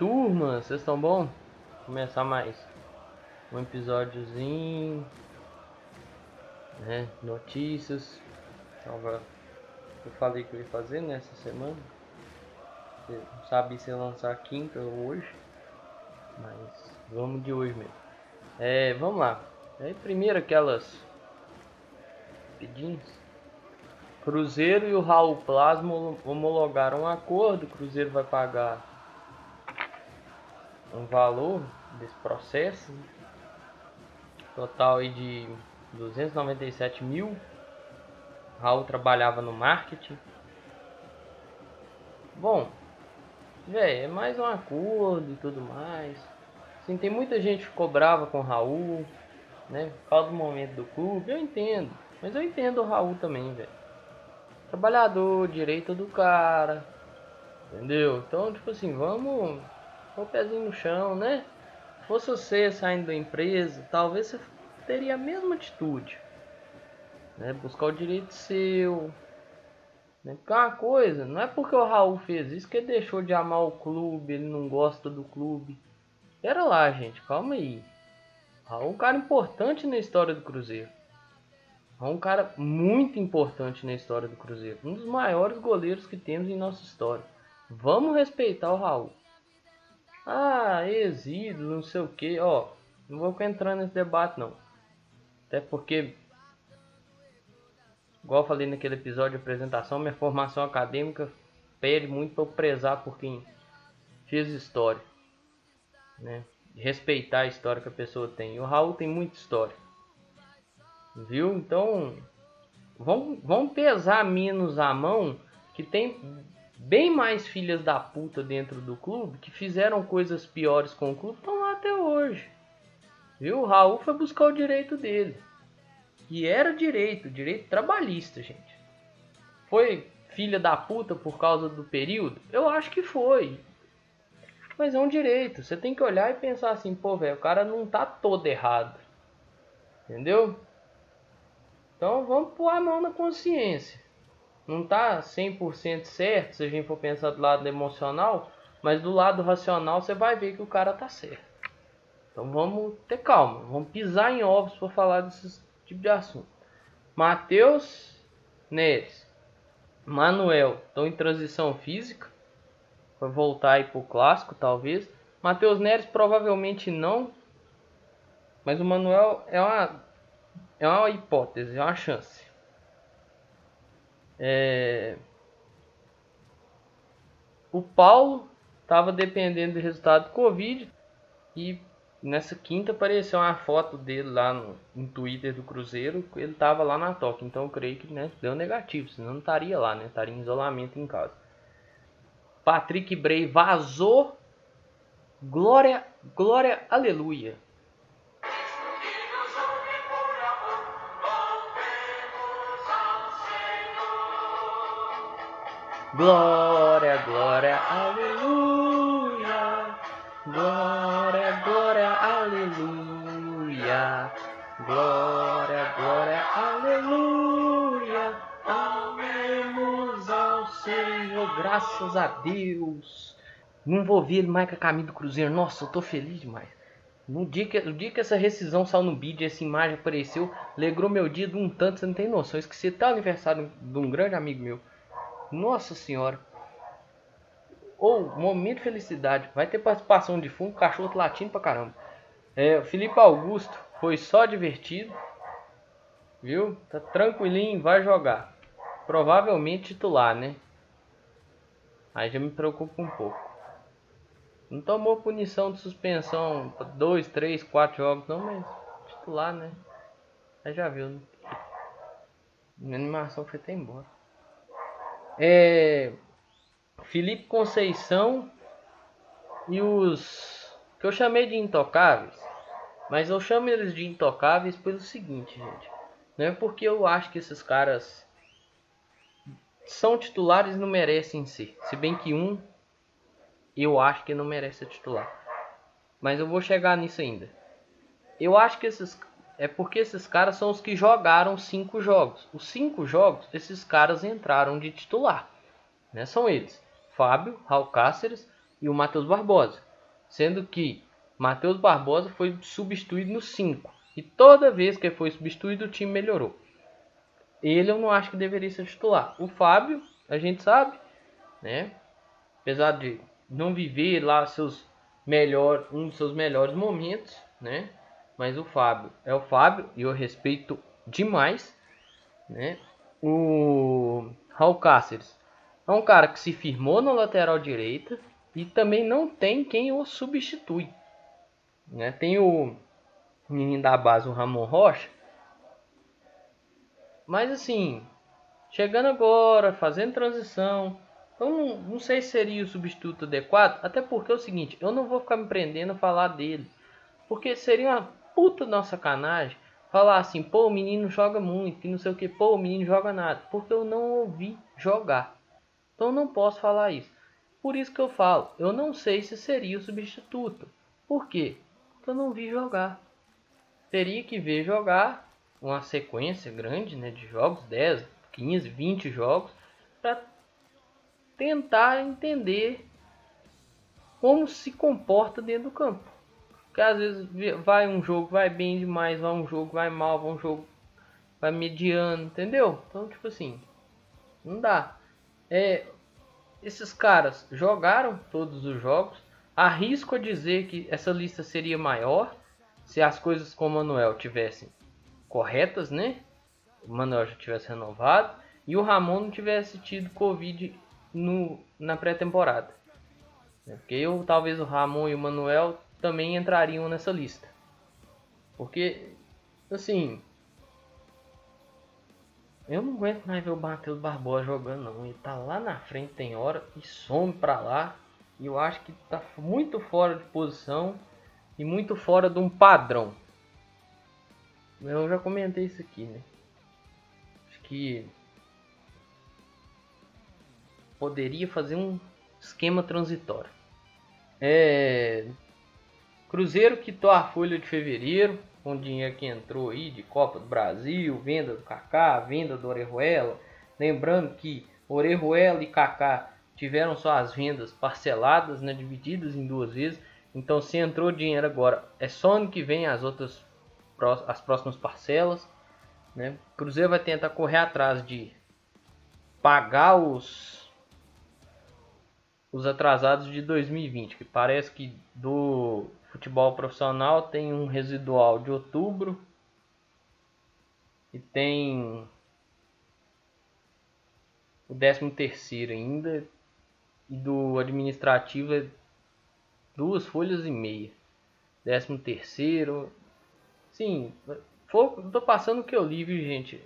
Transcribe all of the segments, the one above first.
turma? Vocês estão bom? Vou começar mais um episódiozinho, né? Notícias. Tava, eu falei que eu ia fazer nessa semana. Eu não se lançar quinta ou hoje, mas vamos de hoje mesmo. É, vamos lá. Aí primeiro aquelas pedinhos. Cruzeiro e o Raul Plasma homologaram um acordo. Cruzeiro vai pagar um valor desse processo. Total aí de 297 mil. Raul trabalhava no marketing. Bom, velho, é mais um acordo e tudo mais. Assim, tem muita gente que ficou brava com o Raul, né? Por causa do momento do clube, eu entendo. Mas eu entendo o Raul também, velho. Trabalhador, direito do cara. Entendeu? Então, tipo assim, vamos com o pezinho no chão, né? Se fosse você saindo da empresa, talvez você teria a mesma atitude. Né? Buscar o direito seu. Né? Porque é uma coisa, não é porque o Raul fez isso que ele deixou de amar o clube, ele não gosta do clube. Pera lá, gente, calma aí. Raul é um cara importante na história do Cruzeiro. É um cara muito importante na história do Cruzeiro. Um dos maiores goleiros que temos em nossa história. Vamos respeitar o Raul. Ah, ex-ídolo, não sei o que. Ó, não vou entrar nesse debate não. Até porque, igual falei naquele episódio de apresentação, minha formação acadêmica pede muito para eu prezar por quem fez história. Né? Respeitar a história que a pessoa tem. E o Raul tem muita história. Viu? Então, vão, vão pesar menos a mão que tem bem mais filhas da puta dentro do clube que fizeram coisas piores com o clube estão lá até hoje. Viu? O Raul foi buscar o direito dele. E era direito, direito trabalhista, gente. Foi filha da puta por causa do período? Eu acho que foi. Mas é um direito. Você tem que olhar e pensar assim, pô, velho, o cara não tá todo errado. Entendeu? Então vamos pôr a mão na consciência não tá 100% certo se a gente for pensar do lado emocional, mas do lado racional você vai ver que o cara tá certo. Então vamos ter calma, vamos pisar em ovos para falar desse tipo de assunto. Matheus Neres, Manuel estão em transição física, vai voltar aí pro clássico talvez. Matheus Neres provavelmente não, mas o Manuel é uma é uma hipótese, é uma chance. É... O Paulo estava dependendo do resultado do Covid e nessa quinta apareceu uma foto dele lá no, no Twitter do Cruzeiro, ele estava lá na toca, então eu creio que né, deu negativo, senão não estaria lá, né? Estaria em isolamento em casa. Patrick Bray vazou. Glória, glória, aleluia. Glória, glória, aleluia. Glória, glória, aleluia. Glória, glória, aleluia. Amemos ao Senhor, graças a Deus. Não vou ele mais com a caminho do Cruzeiro. Nossa, eu tô feliz demais. No dia, que, no dia que essa rescisão saiu no vídeo, essa imagem apareceu, alegrou meu dia de um tanto, você não tem noção. Eu esqueci até o aniversário de um grande amigo meu. Nossa senhora. Ou, oh, momento de felicidade. Vai ter participação de fundo, cachorro latindo pra caramba. É, Felipe Augusto foi só divertido. Viu? Tá tranquilinho, vai jogar. Provavelmente titular, né? Aí já me preocupa um pouco. Não tomou punição de suspensão dois, três, quatro jogos, não, mas titular, né? Aí já viu, né? Minha animação foi até embora. É, Felipe Conceição e os que eu chamei de intocáveis, mas eu chamo eles de intocáveis pelo seguinte, gente. Não é porque eu acho que esses caras são titulares não merecem ser. Se bem que um eu acho que não merece ser titular. Mas eu vou chegar nisso ainda. Eu acho que esses é porque esses caras são os que jogaram cinco jogos. Os cinco jogos, esses caras entraram de titular. Né? São eles: Fábio, Raul Cáceres, e o Matheus Barbosa. Sendo que Matheus Barbosa foi substituído no 5. E toda vez que foi substituído, o time melhorou. Ele eu não acho que deveria ser titular. O Fábio, a gente sabe, né? Apesar de não viver lá seus melhor, um dos seus melhores momentos, né? Mas o Fábio é o Fábio e eu respeito demais, né? O Raul Cáceres é um cara que se firmou na lateral direita e também não tem quem o substitui. Né? Tem o menino da base, o Ramon Rocha. Mas assim, chegando agora, fazendo transição. Eu não, não sei se seria o substituto adequado. Até porque é o seguinte, eu não vou ficar me prendendo a falar dele. Porque seria uma puta nossa sacanagem falar assim, pô, o menino joga muito, que não sei o que, pô, o menino joga nada. Porque eu não ouvi jogar. Então eu não posso falar isso. Por isso que eu falo, eu não sei se seria o substituto. Por quê? Porque eu não vi jogar. Teria que ver jogar uma sequência grande né, de jogos, 10, 15, 20 jogos, para tentar entender como se comporta dentro do campo. Porque às vezes vai um jogo, vai bem demais, vai um jogo, vai mal, vai um jogo, vai mediano, entendeu? Então, tipo assim, não dá. É, esses caras jogaram todos os jogos. Arrisco a dizer que essa lista seria maior se as coisas com o Manuel tivessem corretas, né? O Manuel já tivesse renovado e o Ramon não tivesse tido Covid no, na pré-temporada. Porque eu, talvez o Ramon e o Manuel também entrariam nessa lista. Porque, assim, eu não aguento mais ver o Matheus Barbosa jogando não. Ele tá lá na frente tem hora e some pra lá. E eu acho que tá muito fora de posição e muito fora de um padrão. Eu já comentei isso aqui, né? Acho que poderia fazer um esquema transitório. É... Cruzeiro quitou a folha de fevereiro com o dinheiro que entrou aí de Copa do Brasil, venda do Kaká, venda do Orejuela. Lembrando que Orejuela e Kaká tiveram só as vendas parceladas, né, divididas em duas vezes. Então se entrou dinheiro agora, é só ano que vem as outras as próximas parcelas, né? Cruzeiro vai tentar correr atrás de pagar os os atrasados de 2020, que parece que do futebol profissional tem um residual de outubro e tem o 13 terceiro ainda e do administrativo é duas folhas e meia. 13 terceiro, sim, tô passando o que eu li, viu, gente?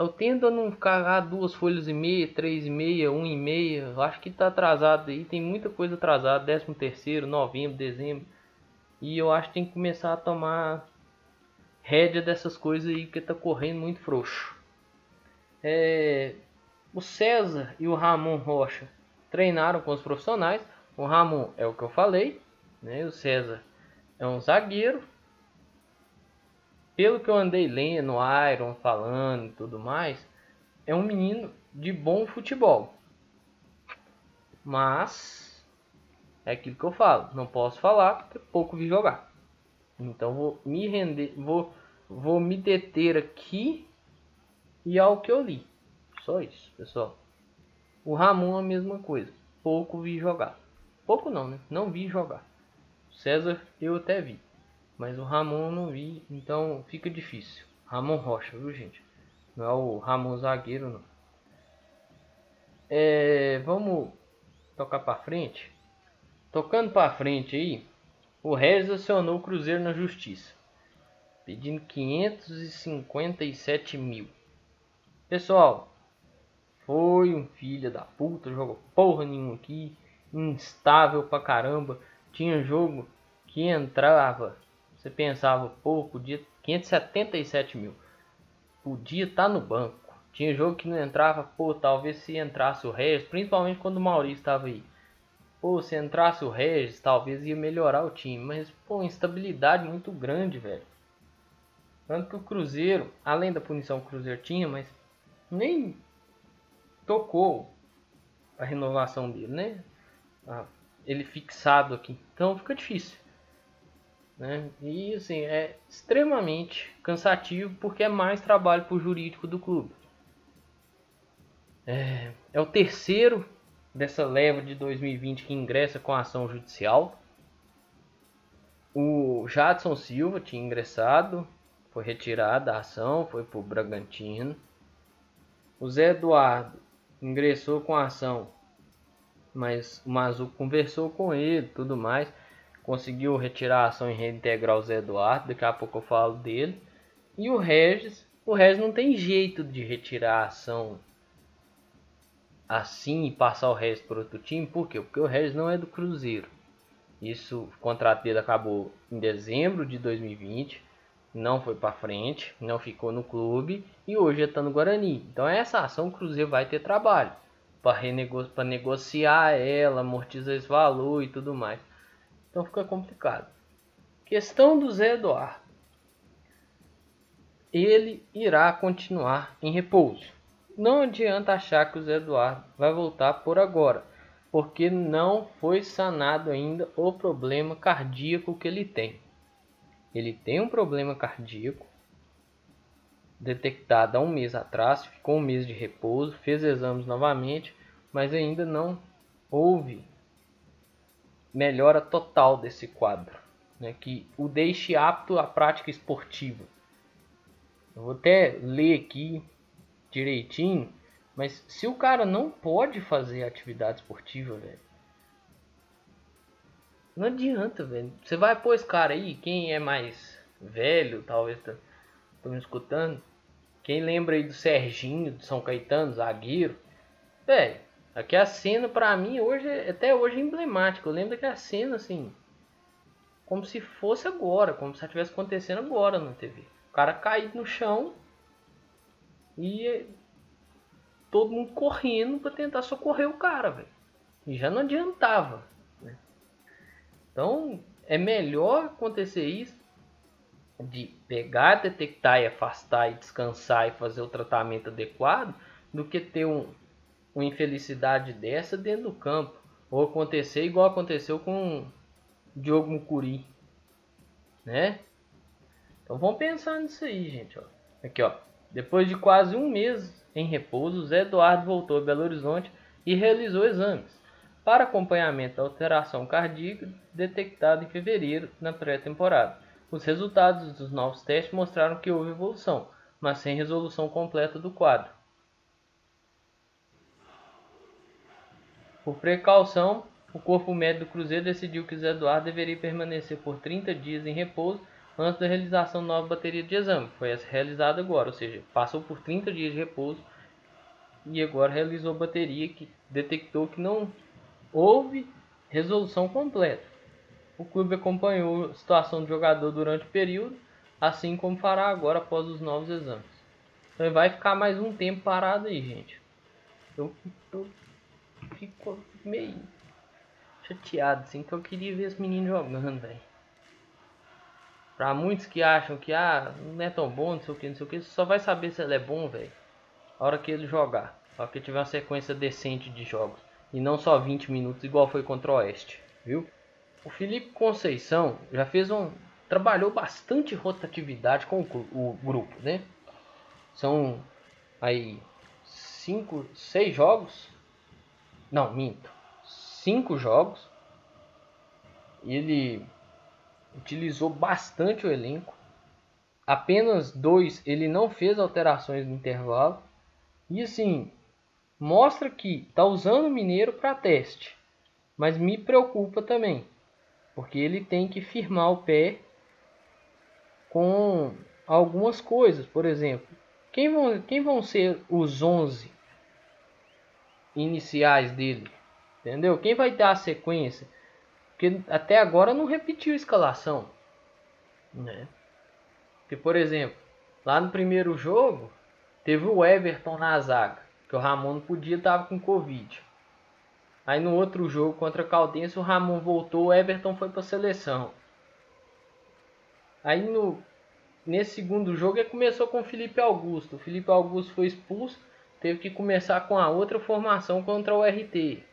Eu tendo a não cagar duas folhas e meia, três e meia, um e meia. Eu acho que tá atrasado aí. Tem muita coisa atrasada. Décimo terceiro, novembro, dezembro. E eu acho que tem que começar a tomar rédea dessas coisas aí que tá correndo muito frouxo. É, o César e o Ramon Rocha treinaram com os profissionais. O Ramon é o que eu falei, né? O César é um zagueiro pelo que eu andei lendo, Iron falando e tudo mais, é um menino de bom futebol. Mas é aquilo que eu falo, não posso falar porque pouco vi jogar. Então vou me render, vou vou me deter aqui e ao que eu li. Só isso, pessoal. O Ramon a mesma coisa, pouco vi jogar. Pouco não, né? Não vi jogar. César eu até vi. Mas o Ramon não vi, então fica difícil. Ramon Rocha, viu gente? Não é o Ramon zagueiro não. É, vamos tocar para frente. Tocando para frente aí, o Regis acionou o Cruzeiro na justiça, pedindo 557 mil. Pessoal, foi um filho da puta, jogou porra nenhuma aqui, instável pra caramba. Tinha jogo que entrava você pensava, pô, podia 577 mil. Podia estar tá no banco. Tinha jogo que não entrava, pô, talvez se entrasse o Regis, principalmente quando o Maurício estava aí. Pô, se entrasse o Regis, talvez ia melhorar o time. Mas, pô, instabilidade muito grande, velho. Tanto que o Cruzeiro, além da punição que o Cruzeiro tinha, mas nem tocou a renovação dele, né? Ah, ele fixado aqui. Então fica difícil. Né? E assim, é extremamente cansativo porque é mais trabalho para o jurídico do clube. É, é o terceiro dessa leva de 2020 que ingressa com a ação judicial. O Jadson Silva tinha ingressado, foi retirado da ação, foi para o Bragantino. O Zé Eduardo ingressou com a ação, mas o Mazu conversou com ele tudo mais. Conseguiu retirar a ação e reintegrar o Zé Eduardo, daqui a pouco eu falo dele. E o Regis, o Regis não tem jeito de retirar a ação assim e passar o Regis para outro time, por quê? Porque o Regis não é do Cruzeiro. Isso, o contrato dele acabou em dezembro de 2020, não foi para frente, não ficou no clube e hoje está no Guarani. Então essa ação o Cruzeiro vai ter trabalho para renego negociar ela, amortizar esse valor e tudo mais. Então fica complicado. Questão do Zé Eduardo. Ele irá continuar em repouso. Não adianta achar que o Zé Eduardo vai voltar por agora, porque não foi sanado ainda o problema cardíaco que ele tem. Ele tem um problema cardíaco detectado há um mês atrás, ficou um mês de repouso, fez exames novamente, mas ainda não houve melhora total desse quadro, né, que o deixe apto à prática esportiva. Eu vou até ler aqui direitinho. Mas se o cara não pode fazer atividade esportiva, velho. Não adianta, velho. Você vai pôr esse cara aí, quem é mais velho, talvez tá, tô me escutando. Quem lembra aí do Serginho, do São Caetano, zagueiro. Velho, aqui a cena pra mim hoje, até hoje é emblemática. Eu lembro daquela cena assim. Como se fosse agora, como se estivesse acontecendo agora na TV. O cara caído no chão, e todo mundo correndo para tentar socorrer o cara, velho. E já não adiantava. Né? Então é melhor acontecer isso de pegar, detectar e afastar e descansar e fazer o tratamento adequado do que ter um, uma infelicidade dessa dentro do campo. Ou acontecer igual aconteceu com Diogo Mucuri. Né? Então vamos pensar nisso aí, gente. Ó. Aqui, ó. Depois de quase um mês em repouso, Zé Eduardo voltou a Belo Horizonte e realizou exames para acompanhamento da alteração cardíaca detectada em fevereiro na pré-temporada. Os resultados dos novos testes mostraram que houve evolução, mas sem resolução completa do quadro. Por precaução, o corpo médico do Cruzeiro decidiu que Zé Eduardo deveria permanecer por 30 dias em repouso antes da realização da nova bateria de exame. Foi essa realizada agora, ou seja, passou por 30 dias de repouso e agora realizou a bateria que detectou que não houve resolução completa. O clube acompanhou a situação do jogador durante o período, assim como fará agora após os novos exames. Então ele vai ficar mais um tempo parado aí, gente. Eu, eu fico meio chateado, assim, que eu queria ver esse menino jogando, velho. Pra muitos que acham que ah, não é tão bom, não sei o que, não sei o que, só vai saber se ele é bom, velho. A hora que ele jogar. A hora que tiver uma sequência decente de jogos. E não só 20 minutos, igual foi contra o Oeste, viu? O Felipe Conceição já fez um. trabalhou bastante rotatividade com o, o grupo, né? São aí cinco, seis jogos. Não, minto. Cinco jogos. Ele utilizou bastante o elenco. Apenas dois ele não fez alterações no intervalo. E assim, mostra que está usando o Mineiro para teste. Mas me preocupa também, porque ele tem que firmar o pé com algumas coisas. Por exemplo, quem vão, quem vão ser os 11 iniciais dele? Entendeu? Quem vai dar a sequência? Porque até agora não repetiu a escalação. Né? Porque, por exemplo, lá no primeiro jogo, teve o Everton na zaga. Que o Ramon não podia, estava com Covid. Aí no outro jogo contra a Caldense, o Ramon voltou, o Everton foi para a seleção. Aí no, nesse segundo jogo ele começou com o Felipe Augusto. O Felipe Augusto foi expulso teve que começar com a outra formação contra o RT.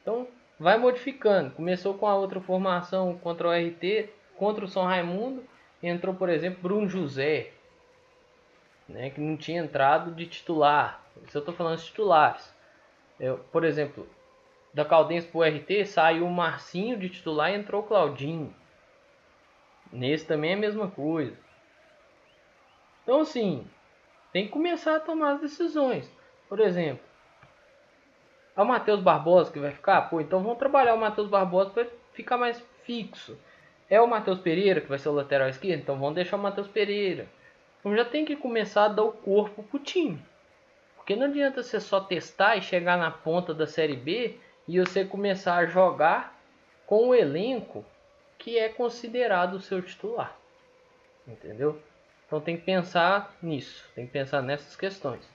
Então, vai modificando. Começou com a outra formação contra o RT, contra o São Raimundo, entrou, por exemplo, Bruno José, né, que não tinha entrado de titular. Isso eu estou falando de titulares. Eu, por exemplo, da Caldense para o RT saiu o Marcinho de titular e entrou o Claudinho. Nesse também é a mesma coisa. Então, assim, tem que começar a tomar as decisões. Por exemplo, é o Matheus Barbosa que vai ficar? Pô, então vamos trabalhar o Matheus Barbosa para ficar mais fixo. É o Matheus Pereira que vai ser o lateral esquerdo? Então vamos deixar o Matheus Pereira. Então já tem que começar a dar o corpo pro time. Porque não adianta você só testar e chegar na ponta da Série B e você começar a jogar com o elenco que é considerado o seu titular. Entendeu? Então tem que pensar nisso, tem que pensar nessas questões.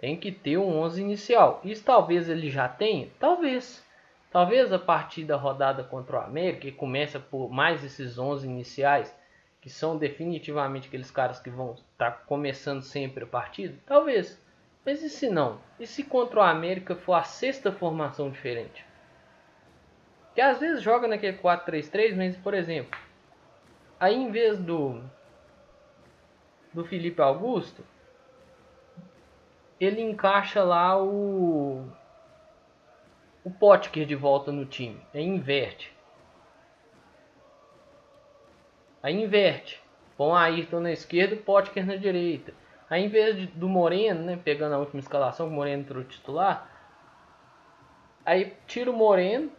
Tem que ter um 11 inicial. Isso talvez ele já tenha? Talvez. Talvez a partir da rodada contra o América, que começa por mais esses 11 iniciais, que são definitivamente aqueles caras que vão estar tá começando sempre a partida? Talvez. Mas e se não? E se contra o América for a sexta formação diferente? Que às vezes joga naquele 4-3-3, mas por exemplo, aí em vez do do Felipe Augusto, ele encaixa lá o o Potker de volta no time. Aí inverte. Aí inverte. Põe o Ayrton na esquerda, o Potker na direita. Aí em vez de, do Moreno, né, pegando a última escalação, o Moreno entrou titular, aí tira o Moreno,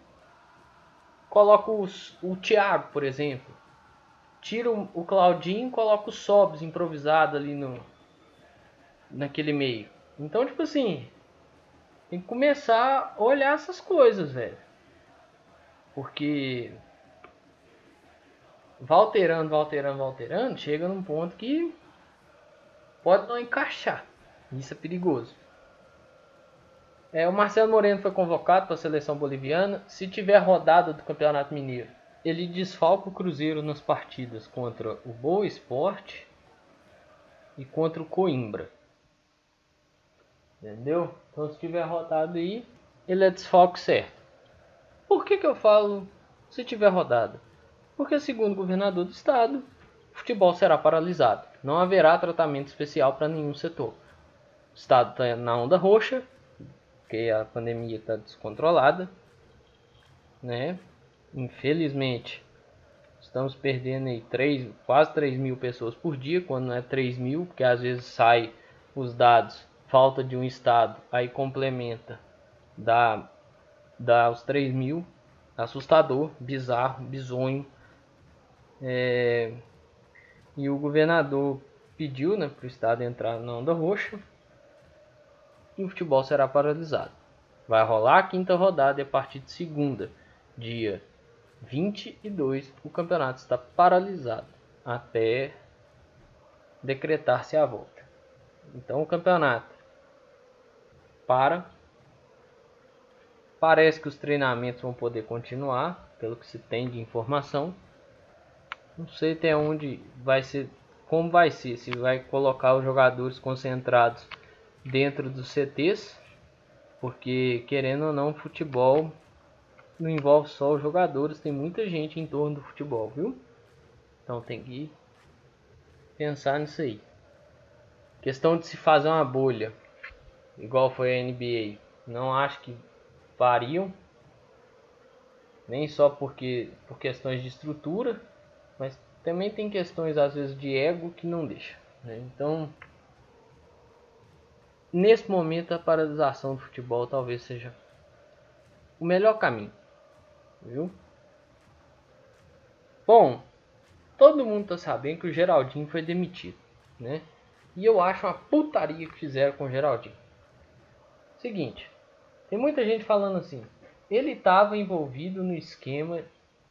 coloca os, o Thiago, por exemplo tira o, Claudinho e coloca o Sobs improvisado ali no naquele meio. Então, tipo assim, tem que começar a olhar essas coisas, velho. Porque vai alterando, vai alterando, vai alterando, chega num ponto que pode não encaixar. Isso é perigoso. É, o Marcelo Moreno foi convocado para a seleção boliviana. Se tiver rodada do Campeonato Mineiro, ele desfalca o Cruzeiro nas partidas contra o Boa Esporte e contra o Coimbra. Entendeu? Então se tiver rodado aí, ele é desfalque certo. Por que, que eu falo se tiver rodada? Porque segundo o governador do estado, o futebol será paralisado. Não haverá tratamento especial para nenhum setor. O estado está na onda roxa, porque a pandemia está descontrolada, né? Infelizmente, estamos perdendo aí 3, quase 3 mil pessoas por dia, quando não é 3 mil, porque às vezes sai os dados, falta de um estado, aí complementa, dá, dá os 3 mil, assustador, bizarro, bizonho. É, e o governador pediu né, para o estado entrar na onda roxa e o futebol será paralisado. Vai rolar a quinta rodada a partir de segunda, dia 22, o campeonato está paralisado até decretar-se a volta. Então o campeonato para. Parece que os treinamentos vão poder continuar, pelo que se tem de informação. Não sei até onde vai ser, como vai ser, se vai colocar os jogadores concentrados dentro dos CTs, porque querendo ou não, futebol não envolve só os jogadores, tem muita gente em torno do futebol, viu? Então tem que pensar nisso aí. Questão de se fazer uma bolha, igual foi a NBA, não acho que fariam, nem só porque por questões de estrutura, mas também tem questões às vezes de ego que não deixa. Né? Então, nesse momento a paralisação do futebol talvez seja o melhor caminho viu? Bom, todo mundo tá sabendo que o Geraldinho foi demitido, né? E eu acho uma putaria que fizeram com o Geraldinho. Seguinte, tem muita gente falando assim, ele estava envolvido no esquema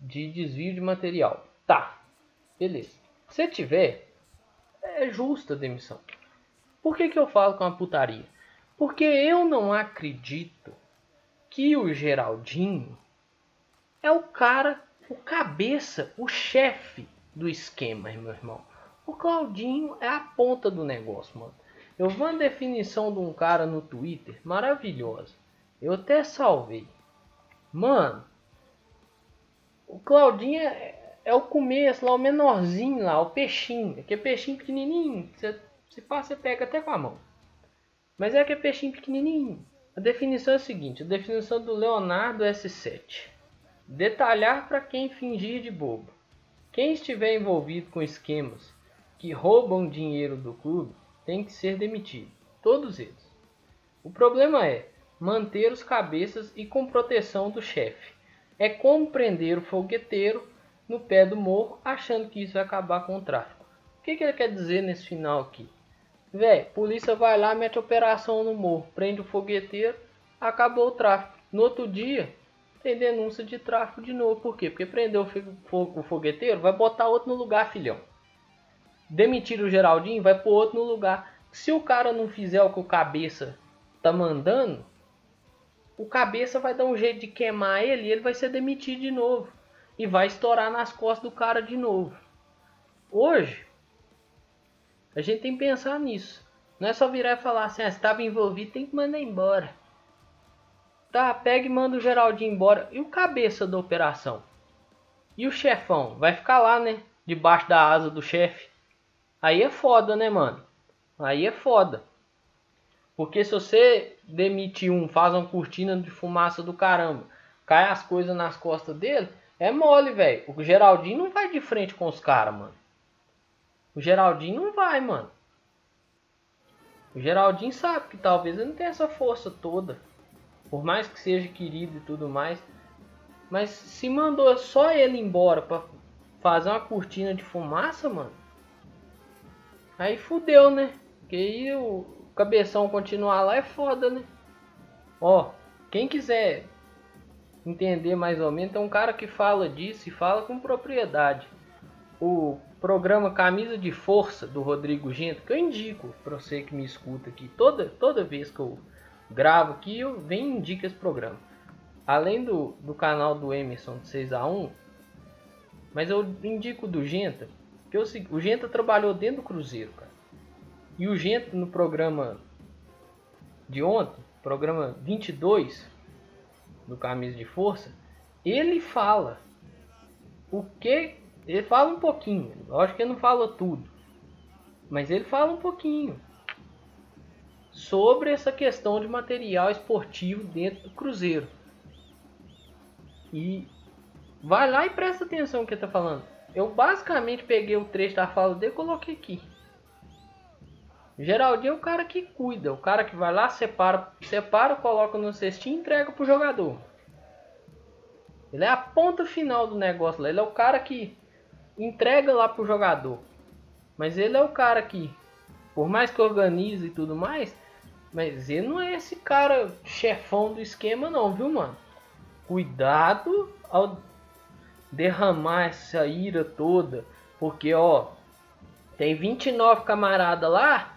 de desvio de material. Tá, beleza. Se tiver, é justa a demissão. Por que, que eu falo que é uma putaria? Porque eu não acredito que o Geraldinho é o cara, o cabeça, o chefe do esquema, meu irmão. O Claudinho é a ponta do negócio, mano. Eu vi uma definição de um cara no Twitter maravilhosa. Eu até salvei. Mano, o Claudinho é, é o começo lá, o menorzinho lá, o peixinho. Que é peixinho pequenininho. Você, se passa, você pega até com a mão. Mas é que é peixinho pequenininho. A definição é a seguinte: a definição do Leonardo S7. Detalhar para quem fingir de bobo. Quem estiver envolvido com esquemas que roubam dinheiro do clube tem que ser demitido. Todos eles. O problema é manter os cabeças e com proteção do chefe. É como prender o fogueteiro no pé do morro achando que isso vai acabar com o tráfico. O que, que ele quer dizer nesse final aqui? Véi, polícia vai lá, mete operação no morro, prende o fogueteiro, acabou o tráfico. No outro dia, tem denúncia de tráfico de novo. Por quê? Porque prendeu o fogueteiro, vai botar outro no lugar, filhão. Demitir o Geraldinho, vai pôr outro no lugar. Se o cara não fizer o que o cabeça tá mandando, o cabeça vai dar um jeito de queimar ele e ele vai ser demitido de novo. E vai estourar nas costas do cara de novo. Hoje, a gente tem que pensar nisso. Não é só virar e falar assim, ah, estava envolvido, tem que mandar embora. Tá, pega e manda o Geraldinho embora. E o cabeça da operação? E o chefão? Vai ficar lá, né? Debaixo da asa do chefe. Aí é foda, né, mano? Aí é foda. Porque se você demite um, faz uma cortina de fumaça do caramba, cai as coisas nas costas dele, é mole, velho. O Geraldinho não vai de frente com os caras, mano. O Geraldinho não vai, mano. O Geraldinho sabe que talvez ele não tenha essa força toda. Por mais que seja querido e tudo mais. Mas se mandou só ele embora pra fazer uma cortina de fumaça, mano. Aí fudeu, né? Porque aí o cabeção continuar lá é foda, né? Ó, quem quiser entender mais ou menos, tem um cara que fala disso e fala com propriedade. O programa Camisa de Força do Rodrigo Gento, que eu indico para você que me escuta aqui. Toda, toda vez que eu gravo aqui, eu venho indico esse programa. Além do, do canal do Emerson de 6 a 1 mas eu indico do Genta, que eu, o Genta trabalhou dentro do Cruzeiro, cara. E o Genta no programa de ontem, programa 22 do Camisa de Força, ele fala o que ele fala um pouquinho. Lógico que ele não fala tudo. Mas ele fala um pouquinho sobre essa questão de material esportivo dentro do Cruzeiro. E vai lá e presta atenção no que está falando. Eu basicamente peguei o trecho da fala dele e coloquei aqui. Geraldinho é o cara que cuida, o cara que vai lá, separa, separa, coloca no cestinho e entrega pro jogador. Ele é a ponta final do negócio lá. Ele é o cara que entrega lá pro jogador. Mas ele é o cara que, por mais que organize e tudo mais, mas ele não é esse cara chefão do esquema não, viu, mano? Cuidado ao derramar essa ira toda, porque ó, tem 29 camaradas lá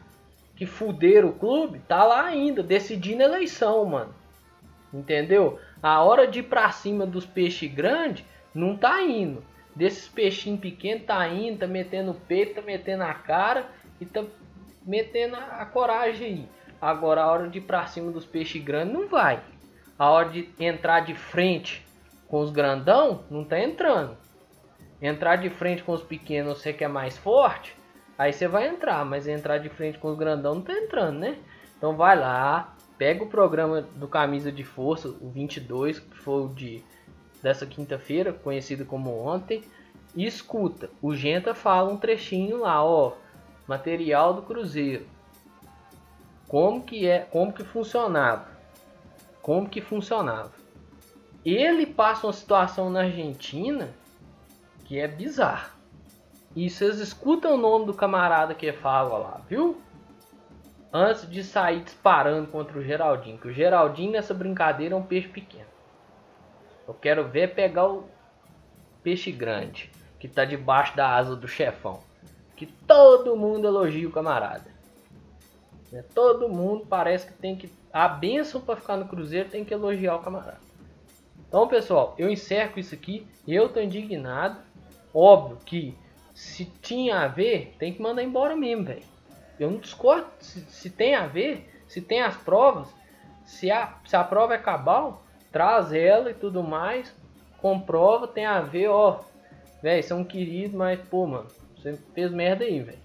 que fuderam o clube, tá lá ainda decidindo eleição, mano. Entendeu? A hora de ir pra cima dos peixes grandes não tá indo desses peixinhos pequenos tá indo, tá metendo o peito, tá metendo a cara e tá metendo a coragem aí. Agora a hora de ir pra cima dos peixes grandes não vai. A hora de entrar de frente com os grandão não tá entrando. Entrar de frente com os pequenos você que é mais forte, aí você vai entrar, mas entrar de frente com os grandão não tá entrando, né? Então vai lá, pega o programa do Camisa de Força, o 22, que foi o de dessa quinta-feira, conhecido como ontem, e escuta. O Genta fala um trechinho lá, ó, material do Cruzeiro. Como que é, como que funcionava? Como que funcionava? Ele passa uma situação na Argentina que é bizarra. E vocês escutam o nome do camarada que fala lá, viu? Antes de sair disparando contra o Geraldinho, que o Geraldinho nessa brincadeira é um peixe pequeno. Eu quero ver pegar o peixe grande, que tá debaixo da asa do chefão. Que todo mundo elogia o camarada. Né? Todo mundo parece que tem que. A benção para ficar no Cruzeiro tem que elogiar o camarada. Então, pessoal, eu encerro isso aqui. Eu tô indignado. Óbvio que se tinha a ver, tem que mandar embora mesmo, velho. eu não discordo se, se tem a ver, se tem as provas, se a, se a prova é cabal, traz ela e tudo mais, comprova, tem a ver, ó, velho, são queridos, mas pô, mano, você fez merda aí, velho.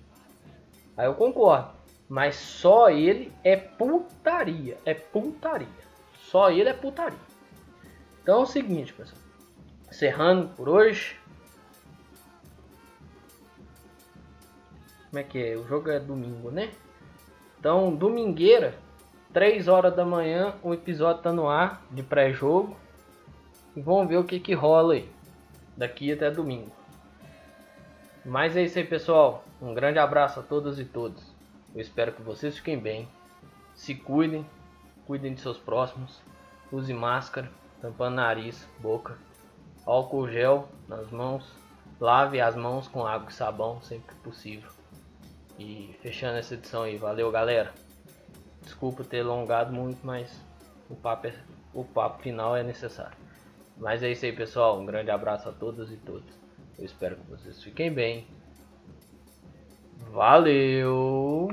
Aí eu concordo, mas só ele é putaria, é putaria. Só ele é putaria. Então é o seguinte, pessoal. Encerrando por hoje. Como é que é? O jogo é domingo, né? Então, domingueira, 3 horas da manhã, o episódio tá no ar de pré-jogo. E vamos ver o que que rola aí. Daqui até domingo. Mas é isso aí, pessoal. Um grande abraço a todas e todos. Eu espero que vocês fiquem bem. Se cuidem. Cuidem de seus próximos. Use máscara, tampando nariz, boca. Álcool gel nas mãos. Lave as mãos com água e sabão sempre que possível. E fechando essa edição aí, valeu galera. Desculpa ter alongado muito, mas o papo, é, o papo final é necessário. Mas é isso aí pessoal, um grande abraço a todas e todos. Eu espero que vocês fiquem bem. Valeu!